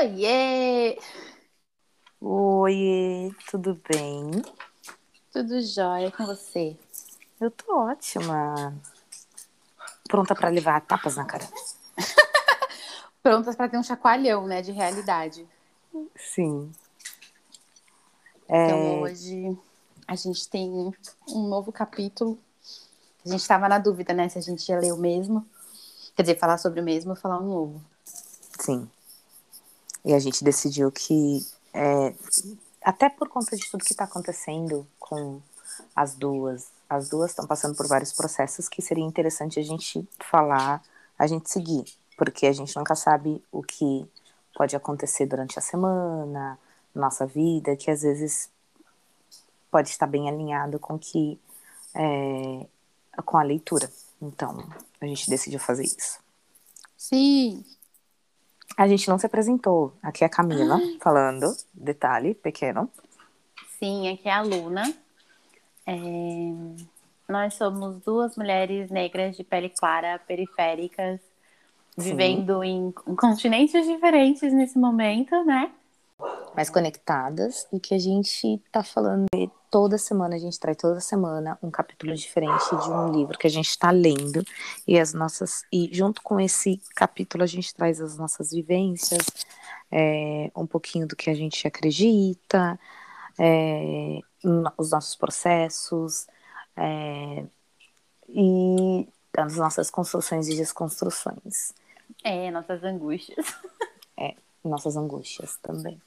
Oiê! Oi, tudo bem? Tudo jóia com você? Eu tô ótima. Pronta pra levar tapas na cara. Prontas para ter um chacoalhão, né, de realidade. Sim. Então É, hoje a gente tem um novo capítulo. A gente estava na dúvida, né, se a gente ia ler o mesmo. Quer dizer, falar sobre o mesmo ou falar um novo. sim. E a gente decidiu que, é, até por conta de tudo que tá acontecendo com as duas, as duas estão passando por vários processos que seria interessante a gente falar, a gente seguir, porque a gente nunca sabe o que pode acontecer durante a semana, nossa vida, que às vezes pode estar bem alinhado com que é, com a leitura. Então, a gente decidiu fazer isso. Sim. A gente não se apresentou. Aqui é a Camila falando, detalhe pequeno. Sim, aqui é a Luna. É, Nós somos duas mulheres negras de pele clara, periféricas, Sim. vivendo em continentes diferentes nesse momento, né? mais conectadas e que a gente tá falando toda semana, a gente traz toda semana um capítulo diferente de um livro que a gente está lendo e as nossas e junto com esse capítulo a gente traz as nossas vivências, é, um pouquinho do que a gente acredita, é, os nossos processos é, e as nossas construções e desconstruções, É, nossas angústias. nossas angústias também.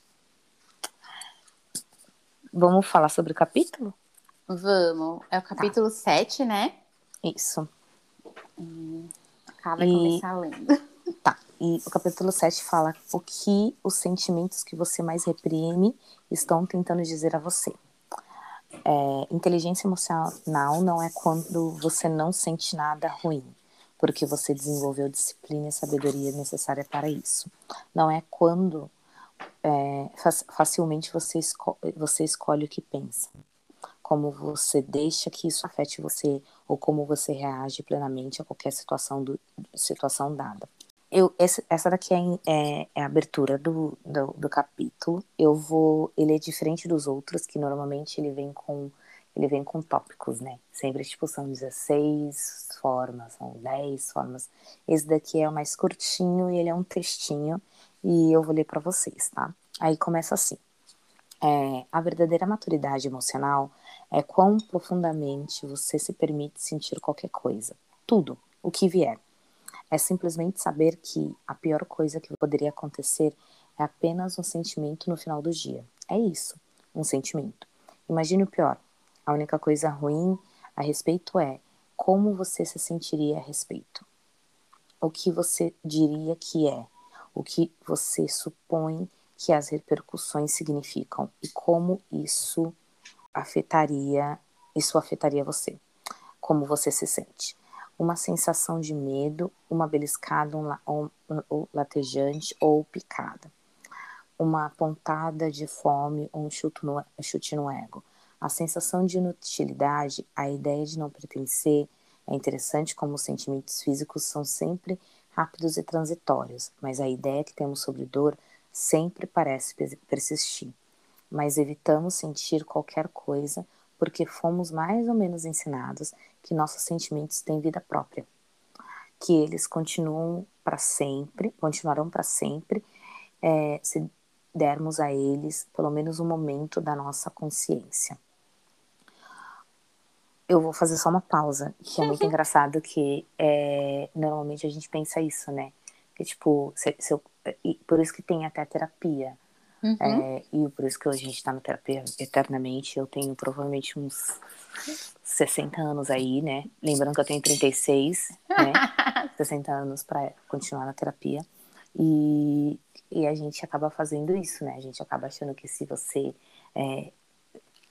Vamos falar sobre o capítulo? Vamos. É o capítulo 7, né? Isso. Cá vai E- começar lendo. Tá. E o capítulo 7 fala o que os sentimentos que você mais reprime estão tentando dizer a você. É, inteligência emocional não é quando você não sente nada ruim, porque você desenvolveu disciplina e sabedoria necessária para isso. Não é quando é, fac- facilmente você, esco- você escolhe o que pensa, como você deixa que isso afete você ou como você reage plenamente a qualquer situação, do, situação dada. Eu, esse- essa daqui é, é- é a abertura do, do, do capítulo. Eu vou. Ele é diferente dos outros, que normalmente ele vem com. Ele vem com tópicos, né? Sempre, tipo, são 16 formas, são 10 formas. Esse daqui é o mais curtinho e ele é um textinho. E eu vou ler para vocês, tá? Aí começa assim. É, a verdadeira maturidade emocional é quão profundamente você se permite sentir qualquer coisa. Tudo, o que vier. É simplesmente saber que a pior coisa que poderia acontecer é apenas um sentimento no final do dia. É isso, um sentimento. Imagine o pior. A única coisa ruim a respeito é como você se sentiria a respeito. O que você diria que é, o que você supõe que as repercussões significam e como isso afetaria, isso afetaria você. Como você se sente uma sensação de medo, uma beliscada, um, um- um latejante ou picada, uma pontada de fome ou um chute no, chute no ego. A sensação de inutilidade, a ideia de não pertencer, é interessante como os sentimentos físicos são sempre rápidos e transitórios, mas a ideia que temos sobre dor sempre parece persistir. Mas evitamos sentir qualquer coisa porque fomos mais ou menos ensinados que nossos sentimentos têm vida própria, que eles continuam para sempre, continuarão para sempre, é, se dermos a eles pelo menos um momento da nossa consciência. Eu vou fazer só uma pausa, que é muito engraçado que é, normalmente a gente pensa isso, né? Que tipo, se, se eu- e por isso que tem até terapia. Uhum. É, e por isso que a gente está na terapia eternamente. Eu tenho provavelmente uns 60 anos aí, né? Lembrando que eu tenho 36, né? 60 anos para continuar na terapia. E, e a gente acaba fazendo isso, né? A gente acaba achando que se você é,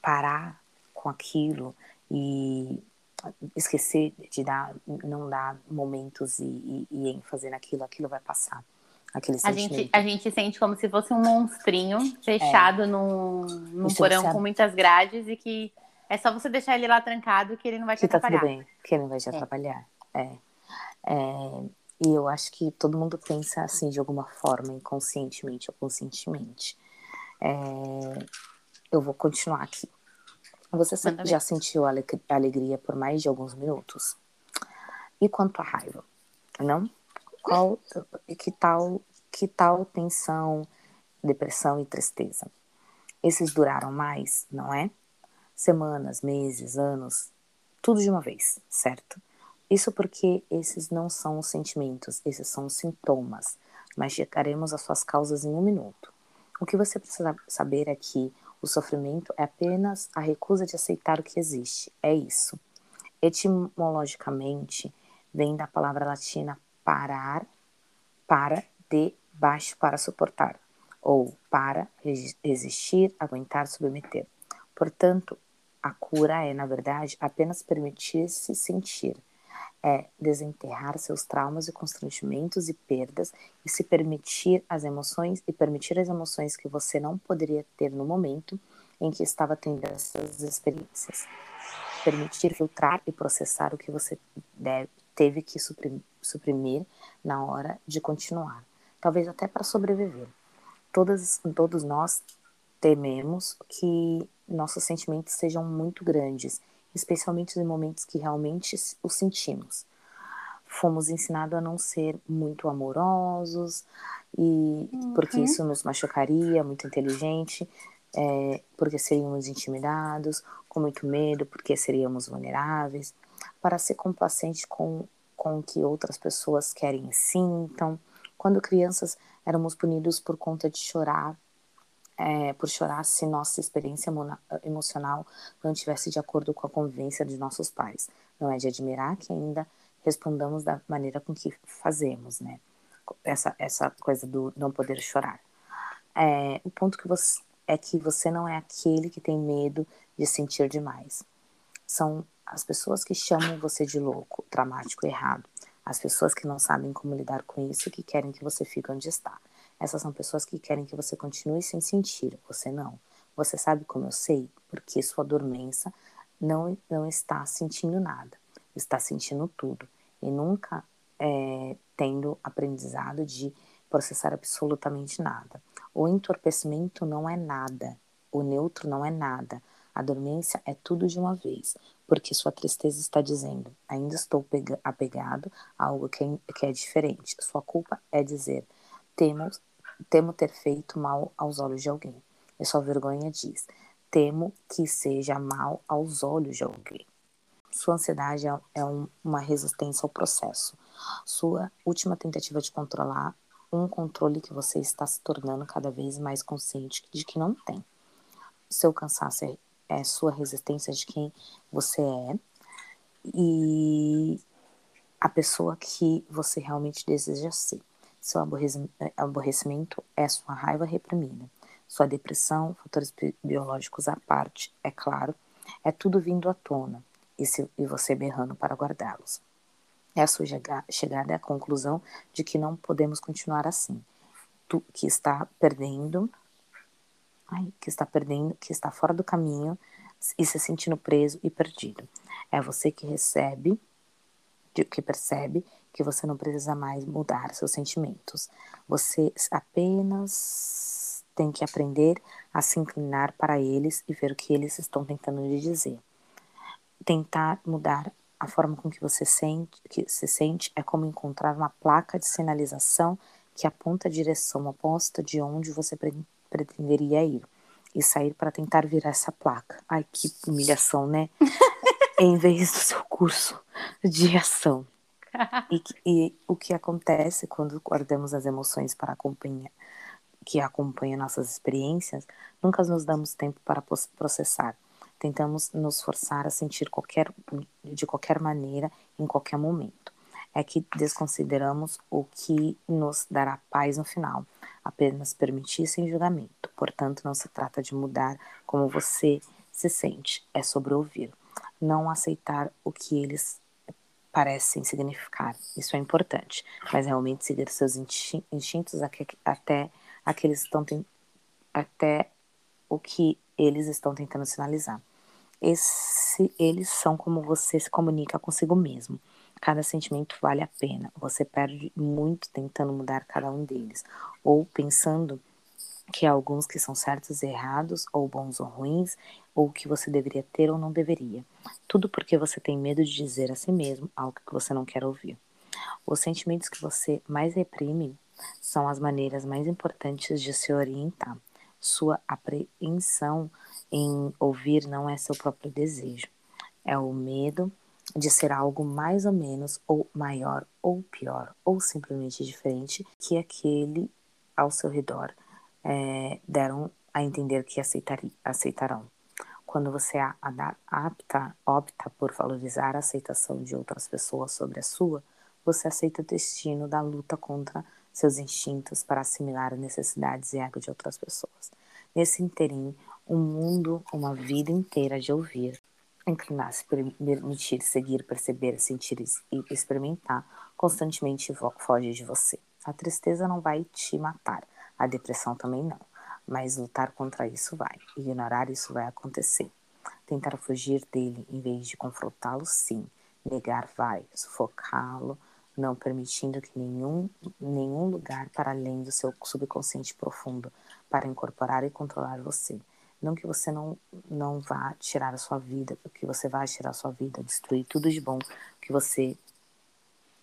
parar com aquilo e esquecer de dar, não dar momentos e, e, e ênfase naquilo, aquilo vai passar. Aquele A gente, a gente sente como se fosse um monstrinho fechado num, num se porão com muitas grades e que é só você deixar ele lá trancado que ele não vai te que tá tudo atrapalhar. bem, que ele não vai te É. atrapalhar. É. É, E eu acho que todo mundo pensa assim de alguma forma, inconscientemente ou conscientemente. É... Eu vou continuar aqui. Você Manda já ver. sentiu a alegria por mais de alguns minutos? E quanto à raiva? Não? Qual, que tal, que tal tensão, depressão e tristeza? Esses duraram mais, não é? Semanas, meses, anos, tudo de uma vez, certo? Isso porque esses não são os sentimentos, esses são os sintomas, mas chegaremos às suas causas em um minuto. O que você precisa saber é que o sofrimento é apenas a recusa de aceitar o que existe. É isso. Etimologicamente, vem da palavra latina parar, para, de, baixo, para suportar, ou para, resistir, aguentar, submeter. Portanto, a cura é, na verdade, apenas permitir-se sentir é desenterrar seus traumas e constrangimentos e perdas e se permitir as emoções e permitir as emoções que você não poderia ter no momento em que estava tendo essas experiências. Permitir filtrar e processar o que você deve, teve que suprimir na hora de continuar, talvez até para sobreviver. Todas, todos nós tememos que nossos sentimentos sejam muito grandes especialmente em momentos que realmente o sentimos. Fomos ensinados a não ser muito amorosos e uhum. porque isso nos machucaria, muito inteligente, é, porque seríamos intimidados, com muito medo, porque seríamos vulneráveis, para ser complacente com com o que outras pessoas querem e sintam. Quando crianças éramos punidos por conta de chorar é, por chorar se nossa experiência emocional não estivesse de acordo com a convivência de nossos pais. Não é de admirar que ainda respondamos da maneira com que fazemos, né? Essa, essa coisa do não poder chorar. É, o ponto que você, é que você não é aquele que tem medo de sentir demais. São as pessoas que chamam você de louco, dramático, errado. As pessoas que não sabem como lidar com isso que querem que você fique onde está. Essas são pessoas que querem que você continue sem sentir, você não. Você sabe como eu sei? Porque sua dormência não, não está sentindo nada, está sentindo tudo. E nunca é, tendo aprendizado de processar absolutamente nada. O entorpecimento não é nada, o neutro não é nada. A dormência é tudo de uma vez, porque sua tristeza está dizendo: ainda estou apegado a algo que é, que é diferente. Sua culpa é dizer: temos temo ter feito mal aos olhos de alguém. E sua vergonha diz: temo que seja mal aos olhos de alguém. Sua ansiedade é, é um, uma resistência ao processo. Sua última tentativa de controlar um controle que você está se tornando cada vez mais consciente de que não tem. Seu cansaço é, é sua resistência de quem você é e a pessoa que você realmente deseja ser. Seu aborrecimento é sua raiva reprimida. Sua depressão, fatores biológicos à parte, é claro, é tudo vindo à tona e, se, e você berrando para guardá-los. É a sua chegada à conclusão de que não podemos continuar assim. Tu que está perdendo, ai, que está perdendo, que está fora do caminho e se sentindo preso e perdido. É você que recebe, que percebe que você não precisa mais mudar seus sentimentos. Você apenas tem que aprender a se inclinar para eles e ver o que eles estão tentando lhe dizer. Tentar mudar a forma com que você sente, que se sente é como encontrar uma placa de sinalização que aponta a direção oposta de onde você pretenderia ir e sair para tentar virar essa placa. Ai, que humilhação, né? em vez do seu curso de ação e, e, o que acontece quando guardamos as emoções para acompanhar, que acompanham nossas experiências, nunca nos damos tempo para processar. Tentamos nos forçar a sentir qualquer, de qualquer maneira, em qualquer momento. É que desconsideramos o que nos dará paz no final, apenas permitir sem julgamento. Portanto, não se trata de mudar como você se sente, é sobre ouvir. Não aceitar o que eles parecem significar. Isso é importante, mas realmente seguir seus instintos até aqueles estão até o que eles estão tentando sinalizar. Esse, eles são como você se comunica consigo mesmo. Cada sentimento vale a pena. Você perde muito tentando mudar cada um deles, ou pensando que alguns que são certos e errados, ou bons ou ruins, ou que você deveria ter ou não deveria. Tudo porque você tem medo de dizer a si mesmo algo que você não quer ouvir. Os sentimentos que você mais reprime são as maneiras mais importantes de se orientar. Sua apreensão em ouvir não é seu próprio desejo, é o medo de ser algo mais ou menos, ou maior, ou pior, ou simplesmente diferente que aquele ao seu redor é, deram a entender que aceitarão. Quando você apta, opta por valorizar a aceitação de outras pessoas sobre a sua, você aceita o destino da luta contra seus instintos para assimilar as necessidades e ego de outras pessoas. Nesse interim, um mundo, uma vida inteira de ouvir, inclinar-se, permitir, seguir, perceber, sentir e experimentar, constantemente foge de você. A tristeza não vai te matar, a depressão também não, mas lutar contra isso vai, ignorar isso vai acontecer. Tentar fugir dele em vez de confrontá-lo, sim. Negar vai, sufocá-lo, não permitindo que nenhum, nenhum lugar para além do seu subconsciente profundo para incorporar e controlar você. Não que você não, não vá tirar a sua vida, que você vá tirar a sua vida, destruir tudo de bom que você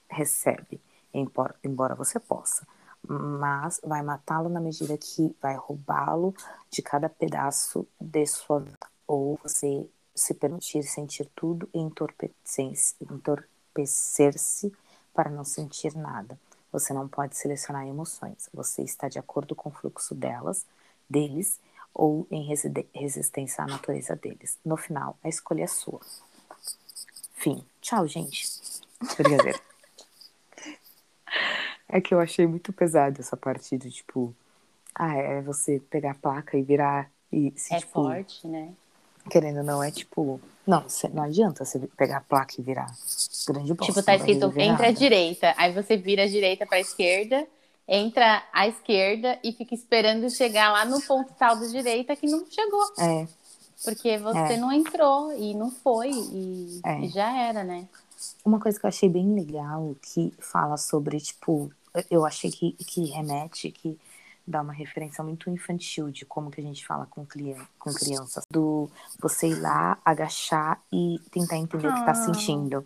recebe, embora você possa. Mas vai matá-lo na medida que vai roubá-lo de cada pedaço de sua vida. Ou você se permitir sentir tudo e entorpecer-se para não sentir nada. Você não pode selecionar emoções. Você está de acordo com o fluxo delas, deles ou em resistência à natureza deles. No final, a escolha é sua. Fim. Tchau, gente. Brincadeira. é que eu achei muito pesado essa parte do tipo. Ah, é você pegar a placa e virar e se, É tipo, forte, né? Querendo ou não, é tipo. Não, não adianta você pegar a placa e virar grande bosta. Tipo, tá escrito entre a direita. Aí você vira a direita pra esquerda entra à esquerda e fica esperando chegar lá no ponto tal da direita que não chegou. É. Porque você É. não entrou e não foi e, É. e já era, né? Uma coisa que eu achei bem legal que fala sobre, tipo, eu achei que, que remete, que dá uma referência muito infantil de como que a gente fala com, crian com crianças. Do você ir lá, agachar e tentar entender o que tá Ah, sentindo.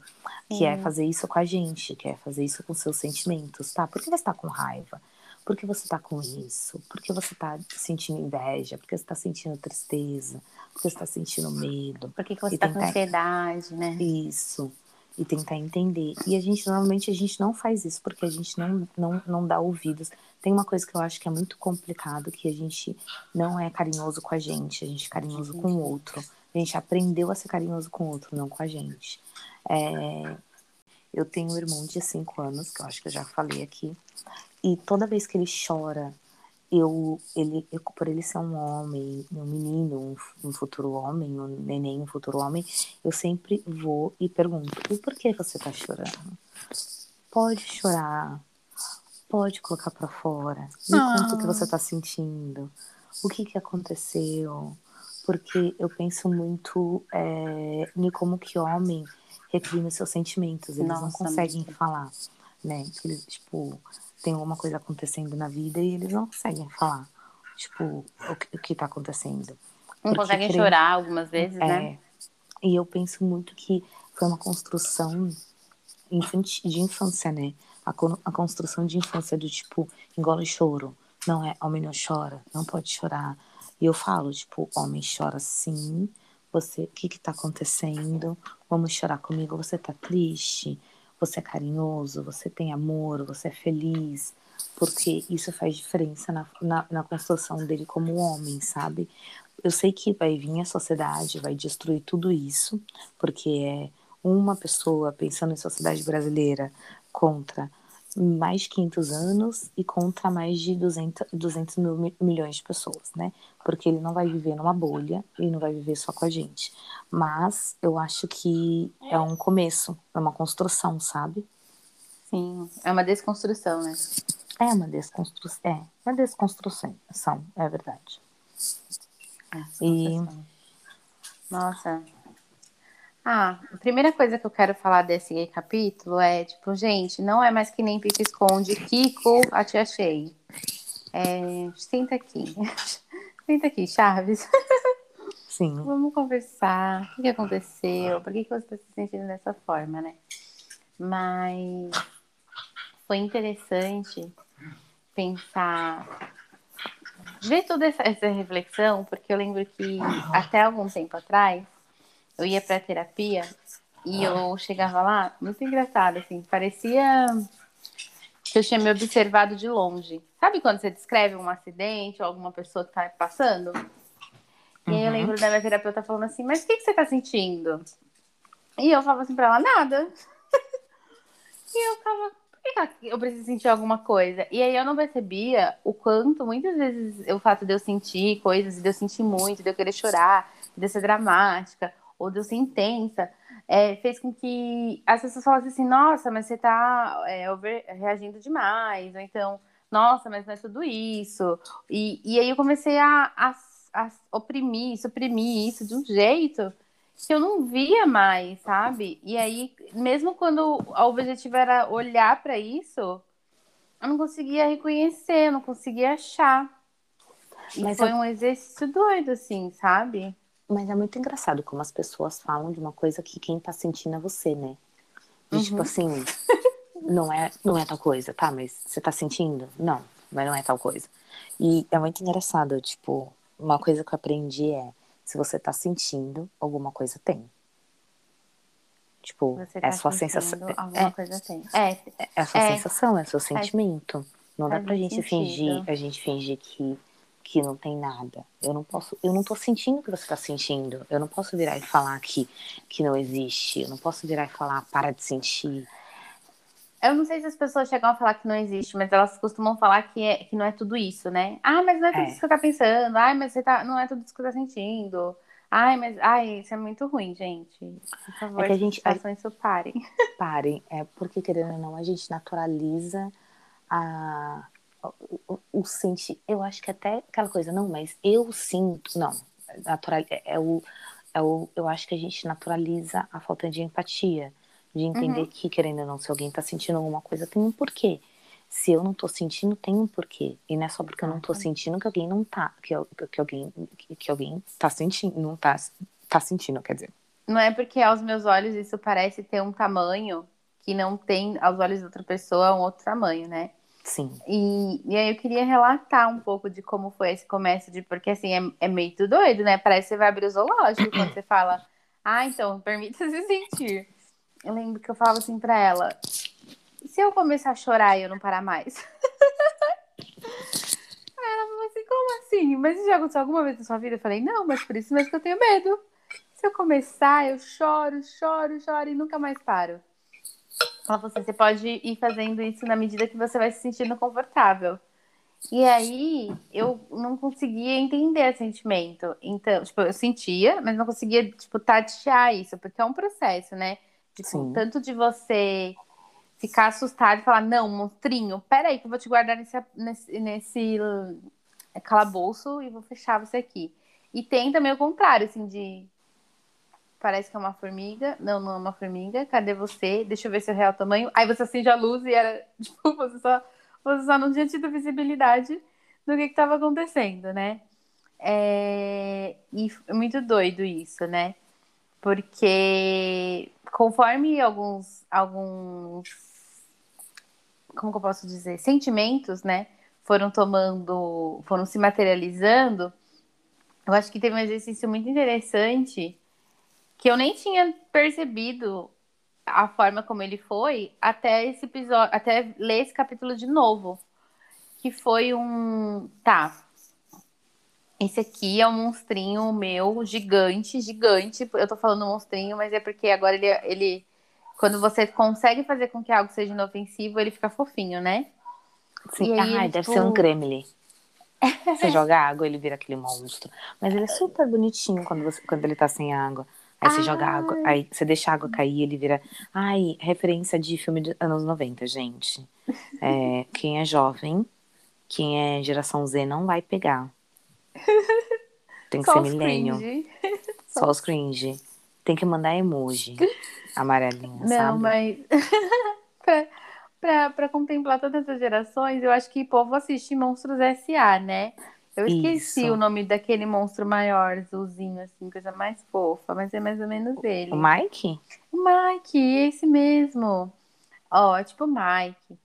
Que é sim. fazer isso com a gente, que é fazer isso com seus sentimentos, tá? Por que você tá com raiva? Por que você tá com isso? Por que você tá sentindo inveja? Por que você tá sentindo tristeza? Por que você tá sentindo medo? Por que, que você E tá com tentar- ansiedade, né? Isso. E tentar entender. E a gente, normalmente, a gente não faz isso porque a gente não, não, não dá ouvidos. Tem uma coisa que eu acho que é muito complicado, que a gente não é carinhoso com a gente, a gente é carinhoso com o outro. A gente aprendeu a ser carinhoso com o outro, não com a gente. É, Eu tenho um irmão de 5 anos, que eu acho que eu já falei aqui, e toda vez que ele chora, eu, ele, eu, por ele ser um homem, um menino, um, um futuro homem, um neném, um futuro homem, eu sempre vou e pergunto: e por que você tá chorando? Pode chorar, pode colocar pra fora, me conta o que você tá sentindo, o que que aconteceu, porque eu penso muito é, em como que homem reprime seus sentimentos, eles não Nossa, conseguem muito. falar, né? Eles, tipo, tem alguma coisa acontecendo na vida e eles não conseguem falar, tipo, o que, o que tá acontecendo. Não Porque conseguem querendo- chorar algumas vezes, né? É. E eu penso muito que foi uma construção infantil, de infância, né? A, a construção de infância do tipo, engole choro. Não é, homem não chora, não pode chorar. E eu falo, tipo, homem chora sim. Você, o que que tá acontecendo? Vamos chorar comigo. Você tá triste? Você é carinhoso? Você tem amor? Você é feliz? Porque isso faz diferença na, na, na construção dele como homem, sabe? eu sei que vai vir a sociedade, vai destruir tudo isso, porque é uma pessoa pensando em sociedade brasileira contra mais de 500 anos e contra mais de 200, 200 mil mi- milhões de pessoas, né? Porque ele não vai viver numa bolha, ele não vai viver só com a gente. Mas eu acho que é um começo, é uma construção, sabe? Sim. É uma desconstrução, né? É uma desconstrução, é uma desconstrução, é verdade. É, E-. Nossa. Ah, a primeira coisa que eu quero falar desse capítulo é, tipo, gente, não é mais que nem Pico Esconde, Kiko, a te achei. É, senta aqui. senta aqui, Chaves. Sim. Vamos conversar. O que aconteceu? Por que, que você está se sentindo dessa forma, né? Mas foi interessante pensar, ver toda essa, essa reflexão, porque eu lembro que até algum tempo atrás eu ia para terapia e eu chegava lá, muito engraçado, assim, parecia que eu tinha me observado de longe. Sabe quando você descreve um acidente ou alguma pessoa que está passando? E aí eu uhum. lembro da minha terapeuta falando assim, mas o que, que você está sentindo? E eu falava assim para ela, nada. e eu ficava, por que eu preciso sentir alguma coisa? E aí eu não percebia o quanto, muitas vezes, o fato de eu sentir coisas, de eu sentir muito, de eu querer chorar, de eu ser dramática, ou ser intensa, é, fez com que as pessoas falassem assim, nossa, mas você tá é, reagindo demais, ou então, nossa, mas não é tudo isso. E, e aí eu comecei a, a, a oprimir, suprimir isso de um jeito que eu não via mais, sabe? E aí, mesmo quando o objetivo era olhar para isso, eu não conseguia reconhecer, eu não conseguia achar. E Mas foi eu... um exercício doido, assim, sabe? Mas é muito engraçado como as pessoas falam de uma coisa que quem tá sentindo é você, né? De, tipo uhum. Tipo assim, não é, não é tal coisa, tá? Mas você tá sentindo? Não, mas não é tal coisa. E é muito engraçado, tipo, uma coisa que eu aprendi é se você tá sentindo, alguma coisa tem. Tipo, tá é a sua sensação. Alguma é, coisa tem. É, é a sua é, sensação, é o seu sentimento. Não dá pra gente sentido. fingir, a gente fingir que que não tem nada. Eu não posso, eu não tô sentindo o que você tá sentindo. Eu não posso virar e falar que, que não existe. Eu não posso virar e falar para de sentir. Eu não sei se as pessoas chegam a falar que não existe, mas elas costumam falar que, é, que não é tudo isso, né? Ah, mas não é tudo é. isso que você tá pensando. Ai, mas você tá, não é tudo isso que você tá sentindo. Ai, mas ai, isso é muito ruim, gente. Por favor, é que a gente façam isso, parem. Parem. É porque, querendo ou não, a gente naturaliza a, o, o sentir, eu acho que até aquela coisa, não, mas eu sinto, não, natural, é, é, o, é o, eu acho que a gente naturaliza a falta de empatia, de entender uhum. que, querendo ou não, se alguém tá sentindo alguma coisa, tem um porquê. Se eu não tô sentindo, tem um porquê. E não é só porque eu não tô sentindo que alguém não tá, que, que alguém, que, que alguém tá sentindo, não tá, tá sentindo, quer dizer. Não é porque aos meus olhos isso parece ter um tamanho que não tem aos olhos de outra pessoa um outro tamanho, né? Sim. E, e aí eu queria relatar um pouco de como foi esse comércio, de, porque assim, é, é meio doido, né? Parece que você vai abrir o zoológico quando você fala, ah, então, permita-se sentir. Eu lembro que eu falava assim pra ela, se eu começar a chorar e eu não parar mais? Ela falou assim, como assim? Mas isso já aconteceu alguma vez na sua vida? Eu falei, não, mas por isso mesmo que eu tenho medo. Se eu começar, eu choro, choro, choro e nunca mais paro. Ela falou assim, você pode ir fazendo isso na medida que você vai se sentindo confortável. E aí eu não conseguia entender esse sentimento. Então, tipo, eu sentia, mas não conseguia, tipo, tatear isso, porque é um processo, né? Tipo, tanto de você ficar assustado e falar, não, monstrinho, peraí, que eu vou te guardar nesse, nesse, nesse calabouço e vou fechar você aqui. E tem também o contrário, assim, de parece que é uma formiga. Não, não é uma formiga. Cadê você? Deixa eu ver seu real tamanho. Aí você acende a luz e era, tipo, você só, você só não tinha tido visibilidade do que estava acontecendo, né? É... E é muito doido isso, né? Porque conforme alguns, alguns, como que eu posso dizer, sentimentos, né, foram tomando, foram se materializando, eu acho que teve um exercício muito interessante que eu nem tinha percebido a forma como ele foi até esse episódio, até ler esse capítulo de novo, que foi um, tá. Esse aqui é um monstrinho meu gigante, gigante. Eu tô falando monstrinho, mas é porque agora ele, ele quando você consegue fazer com que algo seja inofensivo, ele fica fofinho, né? Sim, aí, Ai, deve tipo... ser um gremlin. Você joga água, ele vira aquele monstro. Mas ele é super bonitinho quando, você, quando ele tá sem água. Aí você joga água, aí você deixa a água cair, ele vira. Ai, referência de filme dos anos 90, gente. É, quem é jovem, quem é geração Z não vai pegar. Tem que Só ser milênio. Só os cringe. Tem que mandar emoji amarelinha, Não, sabe? mas pra, pra, pra contemplar todas as gerações, eu acho que o povo assiste Monstros S.A., né? Eu esqueci Isso. o nome daquele monstro maior, azulzinho, assim, coisa mais fofa, mas é mais ou menos ele. O Mike? O Mike, esse mesmo. Ó, tipo o Mike.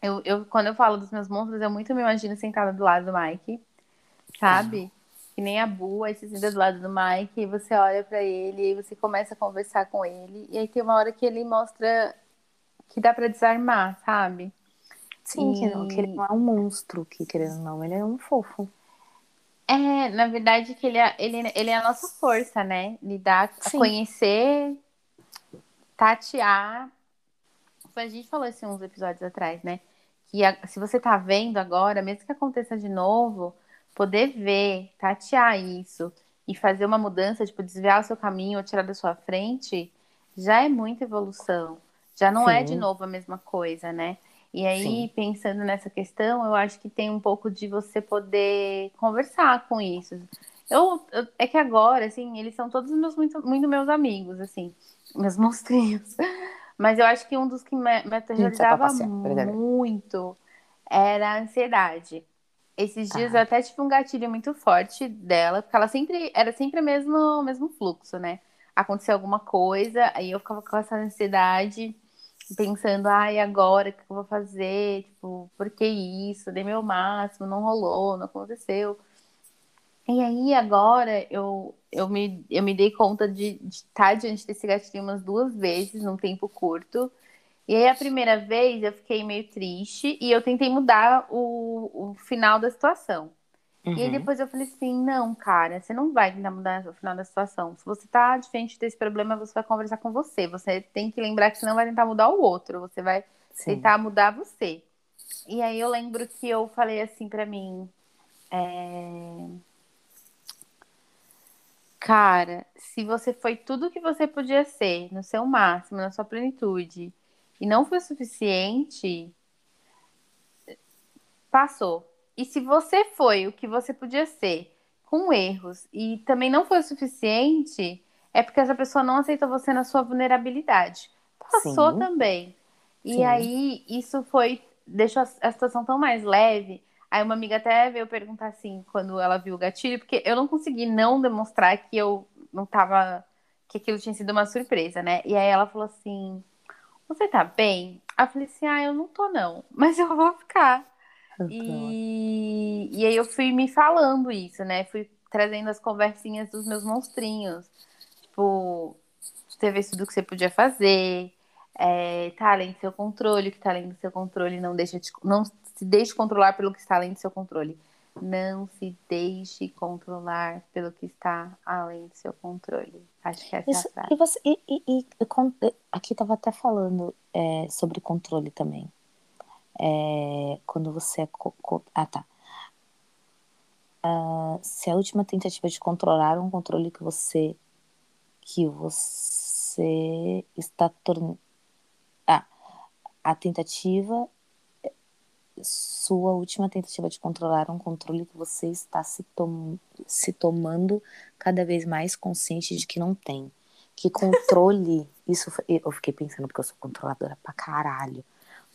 Eu, eu, quando eu falo dos meus monstros, eu muito me imagino sentada do lado do Mike, sabe? Que nem a Bu, aí você senta do lado do Mike, e você olha pra ele, e você começa a conversar com ele, e aí tem uma hora que ele mostra que dá pra desarmar, sabe? Sim, que, E- não, que ele não é um monstro, que querendo ou não, ele é um fofo. É, na verdade, que ele é, ele, ele é a nossa força, né? Lidar, Sim. conhecer, tatear. Foi, A gente falou isso uns episódios atrás, né? Que a- se você tá vendo agora, mesmo que aconteça de novo, poder ver, tatear isso e fazer uma mudança, tipo, desviar o seu caminho ou tirar da sua frente, já é muita evolução. Já não é de Sim. novo a mesma coisa, né? E aí, Sim. pensando nessa questão, eu acho que tem um pouco de você poder conversar com isso. Eu, eu- é que agora, assim, eles são todos meus, muito, muito meus amigos, assim, meus monstrinhos. Mas eu acho que um dos que me, me aterrorizava passear, brincadeira. muito era a ansiedade. Esses Tá. dias eu até tive um gatilho muito forte dela, porque ela sempre era sempre o mesmo, o mesmo fluxo, né? Aconteceu alguma coisa, aí eu ficava com essa ansiedade, pensando, ai, agora o que eu vou fazer? Tipo, por que isso? Dei meu máximo, não rolou, não aconteceu. E aí agora eu, eu, me, eu me dei conta de estar diante desse gatilho umas duas vezes num tempo curto. E aí a primeira vez eu fiquei meio triste e eu tentei mudar o, o final da situação. E aí Uhum. depois eu falei assim, não, cara, você não vai tentar mudar o final da situação. Se você tá diante desse problema, você vai conversar com você. Você tem que lembrar que você não vai tentar mudar o outro, você vai Sim. tentar mudar você. E aí eu lembro que eu falei assim pra mim, é, cara, se você foi tudo que você podia ser, no seu máximo, na sua plenitude, e não foi o suficiente, passou. E se você foi o que você podia ser, com erros, e também não foi o suficiente, é porque essa pessoa não aceitou você na sua vulnerabilidade. Passou Sim. também. E Sim. aí, isso foi. Deixou a situação tão mais leve. Aí, uma amiga até veio perguntar assim, quando ela viu o gatilho, porque eu não consegui não demonstrar que eu não tava. que aquilo tinha sido uma surpresa, né? E aí ela falou assim: Você tá bem? Aí eu falei assim: Ah, eu não tô, não, mas eu vou ficar. E, e aí eu fui me falando isso, né? Fui trazendo as conversinhas dos meus monstrinhos. Tipo, você vê tudo que você podia fazer. É, tá além do seu controle, o que tá além do seu controle, não deixa te- não se deixe controlar pelo que está além do seu controle. Não se deixe controlar pelo que está além do seu controle. Acho que essa Isso, é a frase. e você, e, e- e- aqui estava até falando é, sobre controle também. É, quando você é. ah, tá. Ah, se a última tentativa de controlar um controle que você. que você está tornando. Ah, a tentativa. Sua última tentativa de controlar um controle que você está se, tom, se tomando cada vez mais consciente de que não tem. Que controle. isso eu fiquei pensando porque eu sou controladora pra caralho.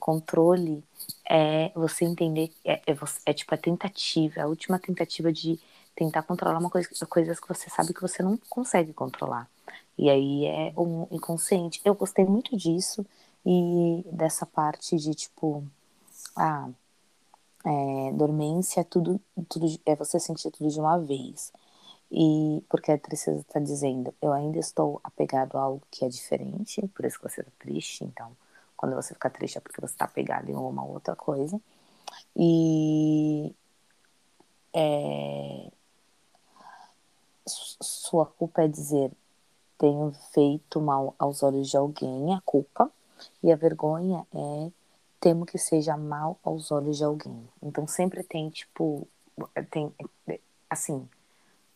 Controle é você entender. É, é, é tipo a tentativa, a última tentativa de tentar controlar uma coisa, coisas que você sabe que você não consegue controlar. E aí é um inconsciente. Eu gostei muito disso e dessa parte de tipo. Ah, é, dormência é tudo, tudo, é você sentir tudo de uma vez. E porque a tristeza está dizendo, eu ainda estou apegado a algo que é diferente, por isso que você está triste. Então, quando você fica triste é porque você está apegado em uma outra coisa. E é, su- sua culpa é dizer, tenho feito mal aos olhos de alguém, a culpa. E a vergonha é temo que seja mal aos olhos de alguém. Então sempre tem, tipo, tem, assim,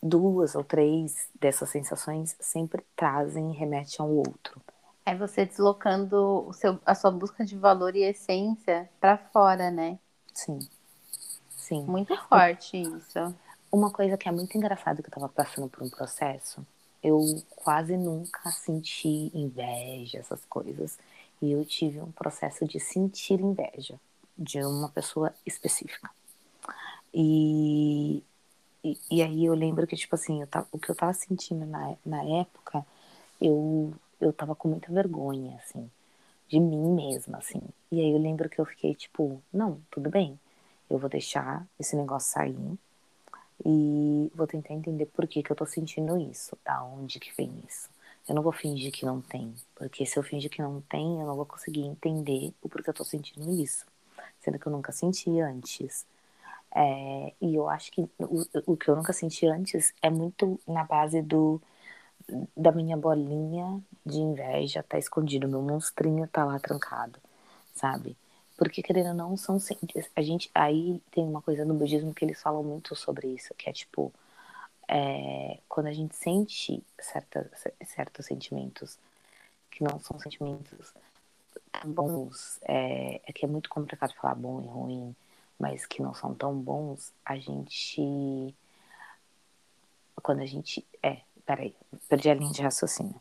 duas ou três dessas sensações sempre trazem e remetem ao outro. É você deslocando o seu, a sua busca de valor e essência pra fora, né? Sim. Sim. Muito forte isso. Uma coisa que é muito engraçada que eu tava passando por um processo eu quase nunca senti inveja, essas coisas. E eu tive um processo de sentir inveja de uma pessoa específica. E, e, e aí eu lembro que, tipo assim, eu tava, o que eu tava sentindo na, na época, eu, eu tava com muita vergonha, assim, de mim mesma, assim. E aí eu lembro que eu fiquei, tipo, não, tudo bem, eu vou deixar esse negócio sair e vou tentar entender por que, que eu tô sentindo isso, da onde que vem isso. Eu não vou fingir que não tem, porque se eu fingir que não tem, eu não vou conseguir entender o porquê eu tô sentindo isso, sendo que eu nunca senti antes. É, e eu acho que o, o que eu nunca senti antes é muito na base do da minha bolinha de inveja tá escondido, meu monstrinho tá lá trancado, sabe? Porque, querendo ou não, são. A gente. Aí tem uma coisa no budismo que eles falam muito sobre isso, que é tipo. É, quando a gente sente certa, certos sentimentos que não são sentimentos bons, é, é que é muito complicado falar bom e ruim, mas que não são tão bons, a gente. Quando a gente. É, peraí, perdi a linha de raciocínio.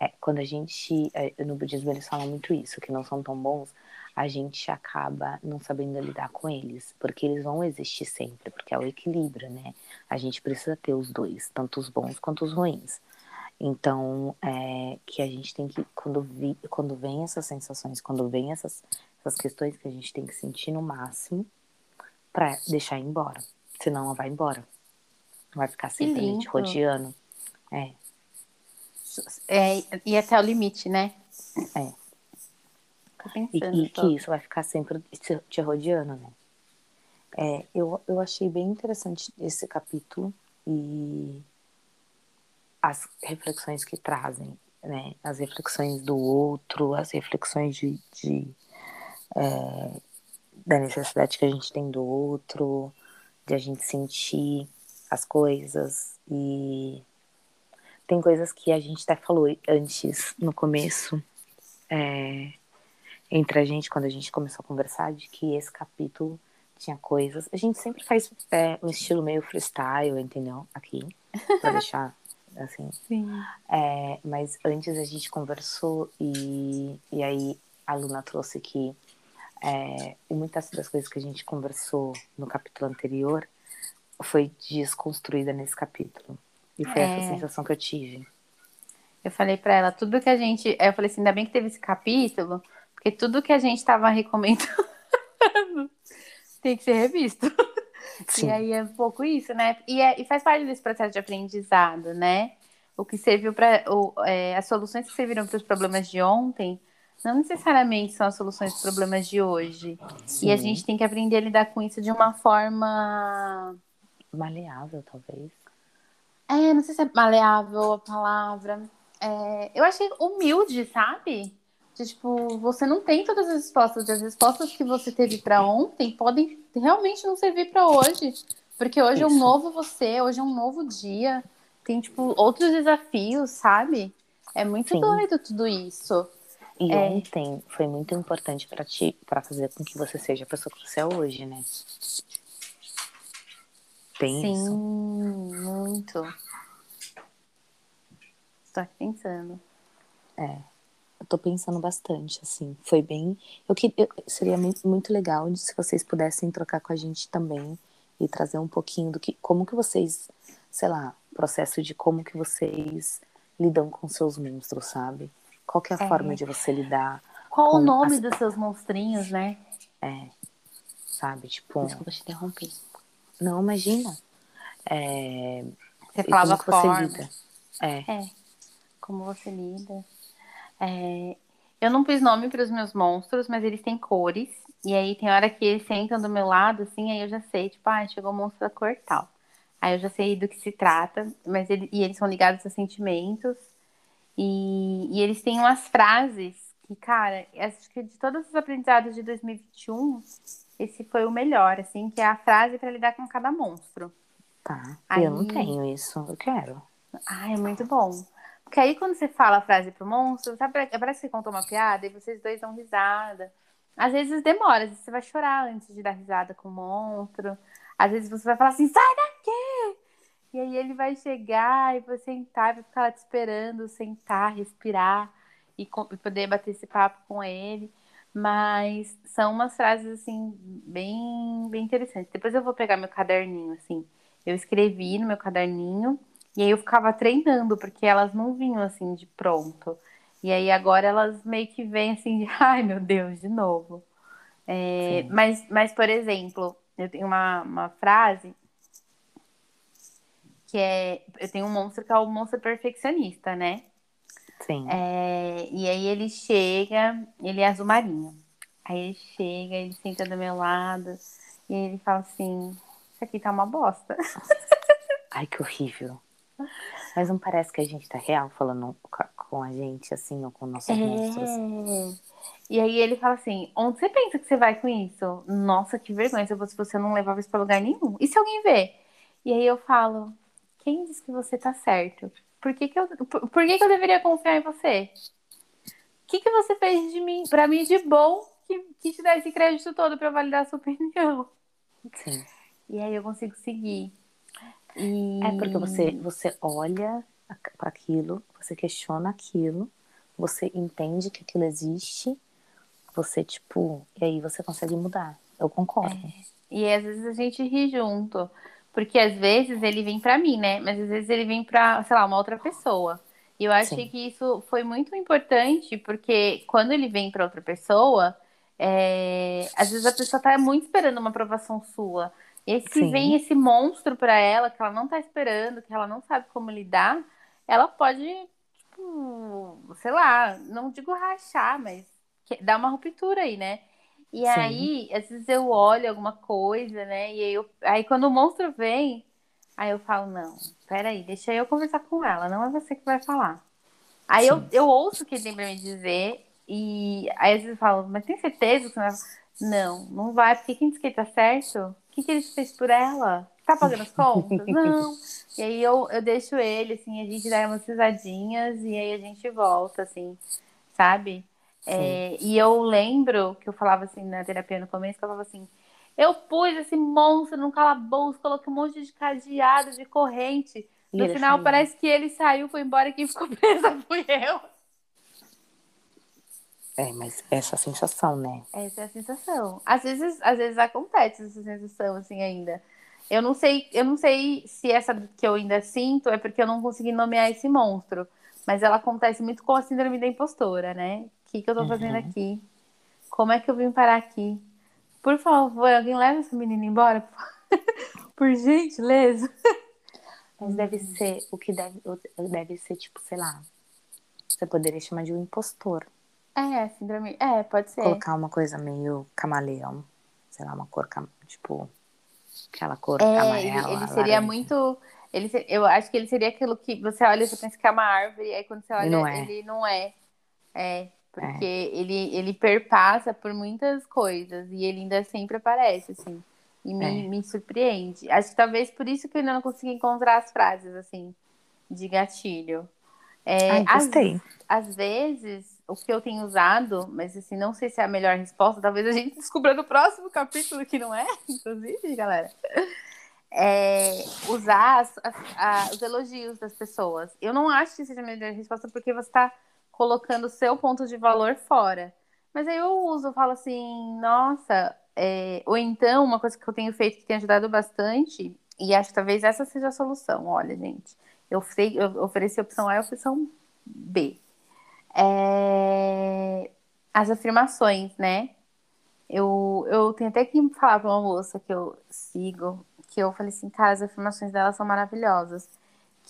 É, quando a gente. É, no budismo eles falam muito isso, que não são tão bons, a gente acaba não sabendo lidar com eles, porque eles vão existir sempre, porque é o equilíbrio, né? A gente precisa ter os dois, tanto os bons quanto os ruins. Então, é, que a gente tem que, quando, vi, quando vem essas sensações, quando vem essas, essas questões, que a gente tem que sentir no máximo para deixar ir embora. Senão ela vai embora. Vai ficar sempre te rodeando. É. é. E até o limite, né? É pensando. E, e que isso vai ficar sempre te, te rodeando, né? É, eu, eu achei bem interessante esse capítulo e as reflexões que trazem, né? As reflexões do outro, as reflexões de, de é, da necessidade que a gente tem do outro, de a gente sentir as coisas e tem coisas que a gente até falou antes no começo é, entre a gente quando a gente começou a conversar de que esse capítulo tinha coisas. A gente sempre faz é, um estilo meio freestyle, entendeu? Aqui, pra deixar assim. Sim. É, mas antes a gente conversou e, e aí a Luna trouxe que é, muitas das coisas que a gente conversou no capítulo anterior foi desconstruída nesse capítulo. E foi essa é. sensação que eu tive. Eu falei para ela, tudo que a gente. Eu falei assim, ainda bem que teve esse capítulo, porque tudo que a gente estava recomendando tem que ser revisto. Sim. E aí é um pouco isso, né? E, é, e faz parte desse processo de aprendizado, né? O que serviu para. É, as soluções que serviram para os problemas de ontem não necessariamente são as soluções dos problemas de hoje. Sim. E a gente tem que aprender a lidar com isso de uma forma. Maleável, talvez. É, não sei se é maleável a palavra. É, eu achei humilde, sabe? De, tipo, você não tem todas as respostas. As respostas que você teve para ontem podem realmente não servir para hoje. Porque hoje Isso. é um novo você, hoje é um novo dia. Tem, tipo, outros desafios, sabe? É muito Sim. doido tudo isso. E é... ontem foi muito importante para ti, para fazer com que você seja a pessoa que você é hoje, né? Tem Sim, isso. Muito. Estou pensando. É eu tô pensando bastante, assim. Foi bem. Eu que eu, seria muito, muito legal se vocês pudessem trocar com a gente também e trazer um pouquinho do que, como que vocês, sei lá, processo de como que vocês lidam com seus monstros, sabe? Qual que é a é. forma de você lidar? Qual o nome as... dos seus monstrinhos, né? É, sabe, tipo. Desculpa te interromper. Não, imagina. É... Você falava como que você lida? É. é. Como você lida. É, eu não pus nome para os meus monstros, mas eles têm cores. E aí tem hora que eles sentam do meu lado, assim, aí eu já sei, tipo, ah, chegou o monstro da cor tal. Aí eu já sei do que se trata, mas ele, e eles são ligados a sentimentos. E, e eles têm umas frases que, cara, acho que de todos os aprendizados de 2021, esse foi o melhor, assim, que é a frase para lidar com cada monstro. Tá. Aí... Eu não tenho isso, eu quero. Ah, é muito bom. Porque aí quando você fala a frase pro monstro, sabe, parece que você contou uma piada e vocês dois dão risada. Às vezes demora, às vezes você vai chorar antes de dar risada com o monstro. Às vezes você vai falar assim, sai daqui! E aí ele vai chegar e vai sentar, vai ficar lá te esperando, sentar, respirar e, e poder bater esse papo com ele. Mas são umas frases, assim, bem, bem interessantes. Depois eu vou pegar meu caderninho, assim. Eu escrevi no meu caderninho e aí eu ficava treinando, porque elas não vinham, assim, de pronto. E aí agora elas meio que vêm, assim, de, ai, meu Deus, de novo. É, mas, mas, por exemplo, eu tenho uma, uma frase que é... Eu tenho um monstro que é o monstro perfeccionista, né? Sim. É, e aí ele chega, ele é azul marinho. Aí ele chega, ele senta do meu lado e ele fala assim: Isso aqui tá uma bosta. Ai, que horrível. Mas não parece que a gente tá real falando com a gente, assim, ou com nossos é... monstros. E aí ele fala assim: onde você pensa que você vai com isso? Nossa, que vergonha se você não levava isso pra lugar nenhum. E se alguém vê? E aí eu falo: quem diz que você tá certo? Por que, que, eu, por, por que, que eu deveria confiar em você? O que, que você fez de mim, para mim de bom que, que te dá esse crédito todo para validar a sua opinião? Sim. E aí eu consigo seguir. E... É porque você, você olha para aquilo, você questiona aquilo, você entende que aquilo existe, você, tipo, e aí você consegue mudar. Eu concordo. É. E às vezes a gente ri junto. Porque às vezes ele vem para mim, né? Mas às vezes ele vem para, sei lá, uma outra pessoa. E eu achei Sim. que isso foi muito importante, porque quando ele vem para outra pessoa, é... às vezes a pessoa tá muito esperando uma aprovação sua. E se Sim. vem esse monstro para ela, que ela não tá esperando, que ela não sabe como lidar, ela pode, tipo, sei lá, não digo rachar, mas dar uma ruptura aí, né? E Sim. aí, às vezes eu olho alguma coisa, né? E aí, eu, aí quando o monstro vem, aí eu falo, não, peraí, deixa eu conversar com ela, não é você que vai falar. Aí eu, eu ouço o que ele tem pra me dizer, e aí às vezes eu falo, mas tem certeza que você vai Não, não vai, porque quem disse que ele tá certo? Que, que ele fez por ela? Tá pagando as contas? não. E aí eu, eu deixo ele, assim, a gente dá umas risadinhas e aí a gente volta, assim, sabe? É, e eu lembro que eu falava assim na terapia no começo, que eu falava assim, eu pus esse monstro num calabouço, coloquei um monte de cadeado, de corrente. No final, saiu. parece que ele saiu, foi embora e quem ficou presa fui eu. É, mas essa sensação, né? Essa é a sensação. Às vezes, às vezes acontece essa sensação, assim, ainda. Eu não sei, eu não sei se essa que eu ainda sinto é porque eu não consegui nomear esse monstro. Mas ela acontece muito com a síndrome da impostora, né? O que, que eu tô fazendo uhum. aqui? Como é que eu vim parar aqui? Por favor, alguém leva essa menina embora? Por gentileza. Mas deve uhum. ser, o que deve, deve ser, tipo, sei lá. Você poderia chamar de um impostor. É, síndrome. É, pode ser. Colocar uma coisa meio camaleão. Sei lá, uma cor, tipo. Aquela cor é, amarela. Ele, ele seria laranja. muito. Ele, eu acho que ele seria aquilo que você olha e você pensa que é uma árvore, aí quando você olha, não é. ele não é. É. Porque é. ele, ele perpassa por muitas coisas e ele ainda sempre aparece, assim. E me, é. me surpreende. Acho que talvez por isso que eu ainda não consegui encontrar as frases, assim, de gatilho. É, Ai, gostei. Às, às, vezes, o que eu tenho usado, mas assim, não sei se é a melhor resposta, talvez a gente descubra no próximo capítulo que não é, inclusive, galera. É usar as, as, os elogios das pessoas. Eu não acho que seja a melhor resposta porque você está colocando o seu ponto de valor fora. Mas aí eu uso, eu falo assim, nossa, é... ou então uma coisa que eu tenho feito que tem ajudado bastante, e acho que talvez essa seja a solução. Olha, gente, eu, sei, eu ofereci a opção A e a opção B. É... As afirmações, né? Eu, eu tenho até que falar para uma moça que eu sigo, que eu falei assim, cara, as afirmações dela são maravilhosas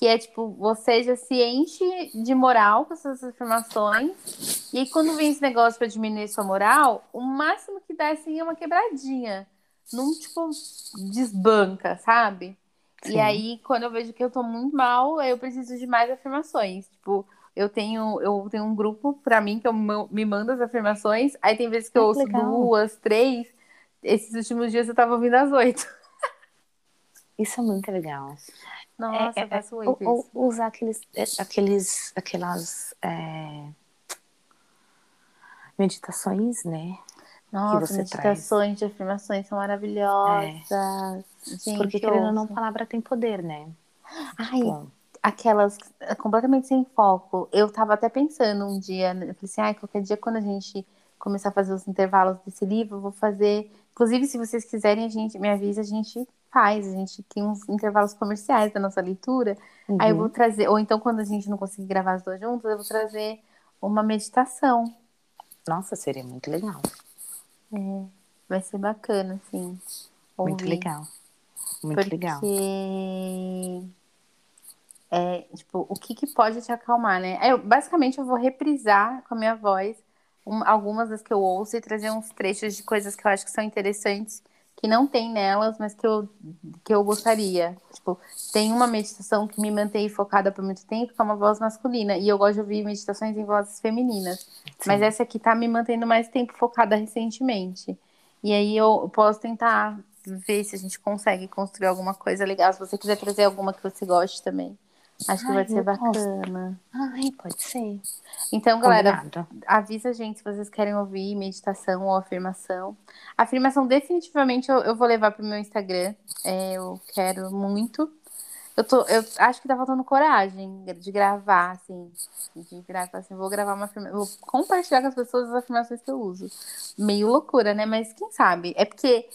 que é tipo, você já se enche de moral com essas afirmações, e aí quando vem esse negócio para diminuir sua moral, o máximo que dá assim, é uma quebradinha. Não, tipo, desbanca, sabe? Sim. E aí, quando eu vejo que eu tô muito mal, eu preciso de mais afirmações. Tipo, eu tenho, eu tenho um grupo para mim que eu me mando as afirmações, aí tem vezes que eu ouço legal. duas, três. Esses últimos dias eu tava ouvindo às oito. Isso é muito legal. Nossa, é, eu é, faço muito ou, ou, usar aqueles, é, aqueles, aquelas é, meditações, né? Nossa, meditações traz. de afirmações são maravilhosas. Gente, Porque querendo ou não, palavra tem poder, né? Ai, tipo... aquelas completamente sem foco. Eu tava até pensando um dia, eu falei assim, ai, qualquer dia quando a gente começar a fazer os intervalos desse livro, eu vou fazer. Inclusive, se vocês quiserem, a gente me avisa, a gente faz. A gente tem uns intervalos comerciais da nossa leitura. Uhum. Aí eu vou uhum. trazer, ou então quando a gente não conseguir gravar as duas juntas, eu vou trazer uma meditação. Nossa, seria muito legal. É, vai ser bacana, assim. Ouvir. Muito legal. Muito Porque... legal. É, tipo, o que, que pode te acalmar, né? Eu, basicamente, eu vou reprisar com a minha voz um, algumas das que eu ouço e trazer uns trechos de coisas que eu acho que são interessantes, que não tem nelas, mas que eu, que eu gostaria. Tipo, tem uma meditação que me mantém focada por muito tempo, que é uma voz masculina, e eu gosto de ouvir meditações em vozes femininas. Sim. Mas essa aqui tá me mantendo mais tempo focada recentemente. E aí eu posso tentar ver se a gente consegue construir alguma coisa legal. Se você quiser trazer alguma que você goste também. Acho que Ai, vai ser bacana. Ai, pode ser. Então, galera, Combinado. avisa a gente se vocês querem ouvir meditação ou afirmação. Afirmação, definitivamente, eu, eu vou levar pro meu Instagram. É, eu quero muito. Eu, tô, eu acho que tá faltando coragem de gravar, assim. De gravar, assim, vou gravar uma afirmação. Vou compartilhar com as pessoas as afirmações que eu uso. Meio loucura, né? Mas quem sabe? É porque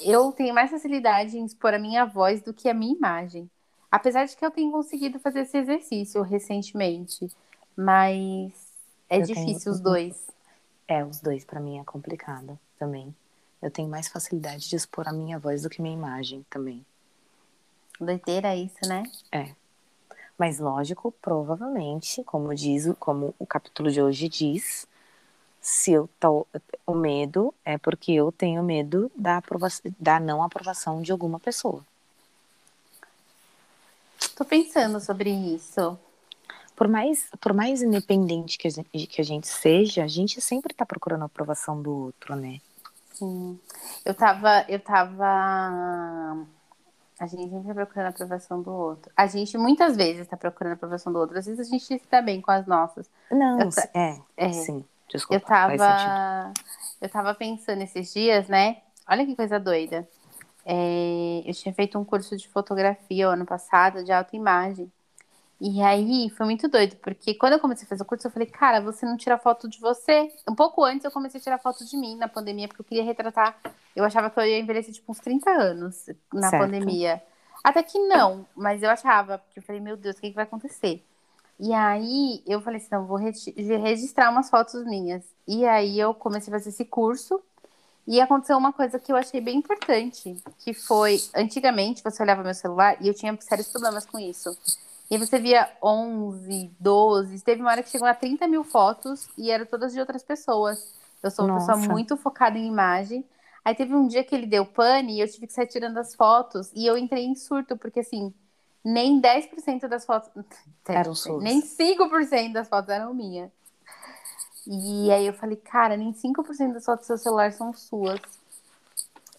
eu tenho mais facilidade em expor a minha voz do que a minha imagem. Apesar de que eu tenho conseguido fazer esse exercício recentemente, mas é eu difícil tenho... os dois. É, os dois para mim é complicado também. Eu tenho mais facilidade de expor a minha voz do que minha imagem também. Doideira isso, né? É. Mas lógico, provavelmente, como diz, como o capítulo de hoje diz, se eu tô, o medo é porque eu tenho medo da, aprovação, da não aprovação de alguma pessoa. Tô pensando sobre isso. Por mais, por mais independente que a, gente, que a gente seja, a gente sempre tá procurando a aprovação do outro, né? Sim. Eu tava, eu tava. A gente sempre tá procurando a aprovação do outro. A gente muitas vezes tá procurando a aprovação do outro. Às vezes a gente está bem com as nossas. Não, eu, é, é, sim. Desculpa. Eu tava, eu tava pensando esses dias, né? Olha que coisa doida. É, eu tinha feito um curso de fotografia ano passado, de autoimagem. E aí foi muito doido, porque quando eu comecei a fazer o curso, eu falei, cara, você não tira foto de você. Um pouco antes eu comecei a tirar foto de mim na pandemia, porque eu queria retratar. Eu achava que eu ia envelhecer tipo uns 30 anos na certo. pandemia. Até que não, mas eu achava, porque eu falei, meu Deus, o que, que vai acontecer? E aí eu falei assim, não, vou registrar umas fotos minhas. E aí eu comecei a fazer esse curso. E aconteceu uma coisa que eu achei bem importante, que foi, antigamente você olhava meu celular e eu tinha sérios problemas com isso. E você via 11, 12, teve uma hora que chegou a 30 mil fotos e eram todas de outras pessoas. Eu sou uma Nossa. pessoa muito focada em imagem. Aí teve um dia que ele deu pane e eu tive que sair tirando as fotos e eu entrei em surto, porque assim, nem 10% das fotos. Eram suas. Nem 5% das fotos eram minhas. E aí eu falei, cara, nem 5% das fotos do seu celular são suas.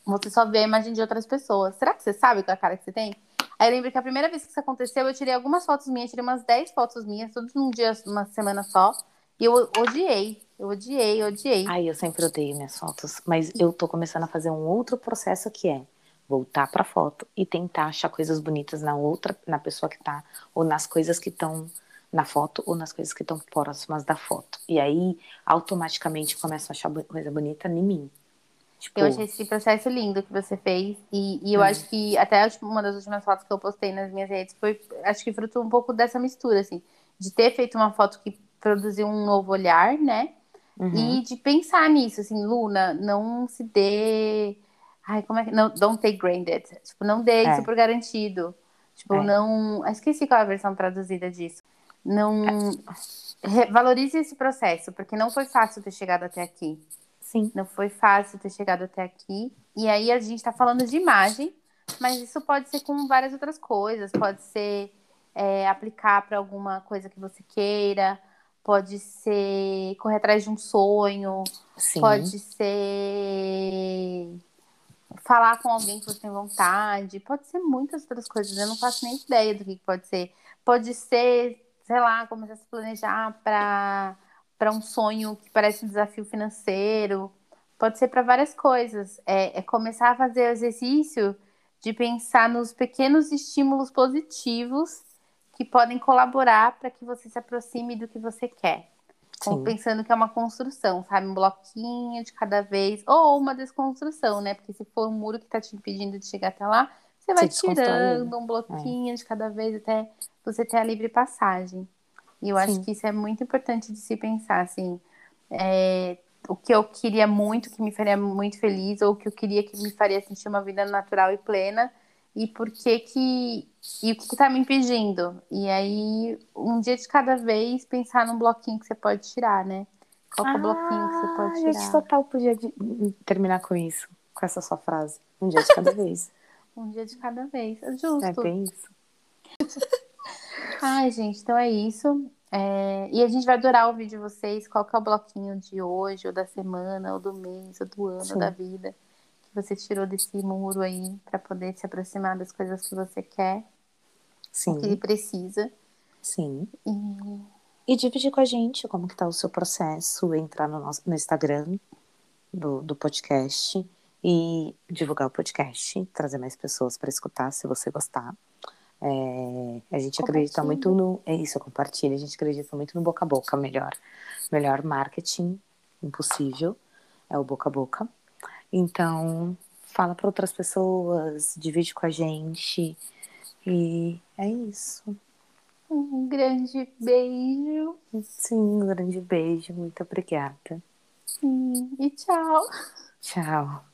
Você só vê a imagem de outras pessoas. Será que você sabe qual é a cara que você tem? Aí eu lembro que a primeira vez que isso aconteceu, eu tirei algumas fotos minhas, tirei umas 10 fotos minhas, todos num dia, uma semana só. E eu odiei, eu odiei, odiei. Ai, eu sempre odeio minhas fotos. Mas eu tô começando a fazer um outro processo que é voltar pra foto e tentar achar coisas bonitas na outra, na pessoa que tá, ou nas coisas que estão na foto ou nas coisas que estão próximas da foto. E aí, automaticamente, começo a achar coisa bonita em mim. Tipo... Eu achei esse processo lindo que você fez. E, e eu hum. acho que até uma das últimas fotos que eu postei nas minhas redes foi, acho que fruto um pouco dessa mistura, assim, de ter feito uma foto que produziu um novo olhar, né? Uhum. E de pensar nisso, assim, Luna, não se dê. Ai, como é que. Não, don't take granted. Tipo, não dê é. isso por garantido. Tipo, é. não. Eu esqueci qual é a versão traduzida disso não valorize esse processo, porque não foi fácil ter chegado até aqui. Sim. Não foi fácil ter chegado até aqui. E aí a gente está falando de imagem, mas isso pode ser com várias outras coisas. Pode ser é, aplicar para alguma coisa que você queira, pode ser correr atrás de um sonho, Sim. pode ser falar com alguém que você tem vontade, pode ser muitas outras coisas. Eu não faço nem ideia do que pode ser. Pode ser sei lá, começar a se planejar para um sonho que parece um desafio financeiro. Pode ser para várias coisas. É, é, começar a fazer o exercício de pensar nos pequenos estímulos positivos que podem colaborar para que você se aproxime do que você quer. Sim. Pensando que é uma construção, sabe? Um bloquinho de cada vez, ou uma desconstrução, né? Porque se for um muro que está te impedindo de chegar até lá, você vai tirando um bloquinho é. de cada vez até você ter a livre passagem. E eu Sim. acho que isso é muito importante de se pensar, assim, é, o que eu queria muito, que me faria muito feliz, ou o que eu queria que me faria sentir uma vida natural e plena, e por que que e o que está me impedindo. E aí, um dia de cada vez, pensar num bloquinho que você pode tirar, né? Qual é o bloquinho que você pode tirar? A gente total podia terminar com isso, com essa sua frase. Um dia de cada vez. Um dia de cada vez, é justo. É bem isso. Ai, gente, então é isso. É... E a gente vai adorar ouvir de vocês qual que é o bloquinho de hoje, ou da semana, ou do mês, ou do ano, Sim. da vida você tirou desse muro aí para poder se aproximar das coisas que você quer, Sim. que ele precisa. Sim. E... e dividir com a gente como que tá o seu processo, entrar no nosso no Instagram do, do podcast e divulgar o podcast, trazer mais pessoas para escutar, se você gostar. É, a gente acredita muito no. É isso, compartilha. A gente acredita muito no boca a boca, melhor. Melhor marketing impossível é o boca a boca. Então, fala para outras pessoas, divide com a gente. E é isso. Um grande beijo. Sim, um grande beijo. Muito obrigada. Sim, e tchau. Tchau.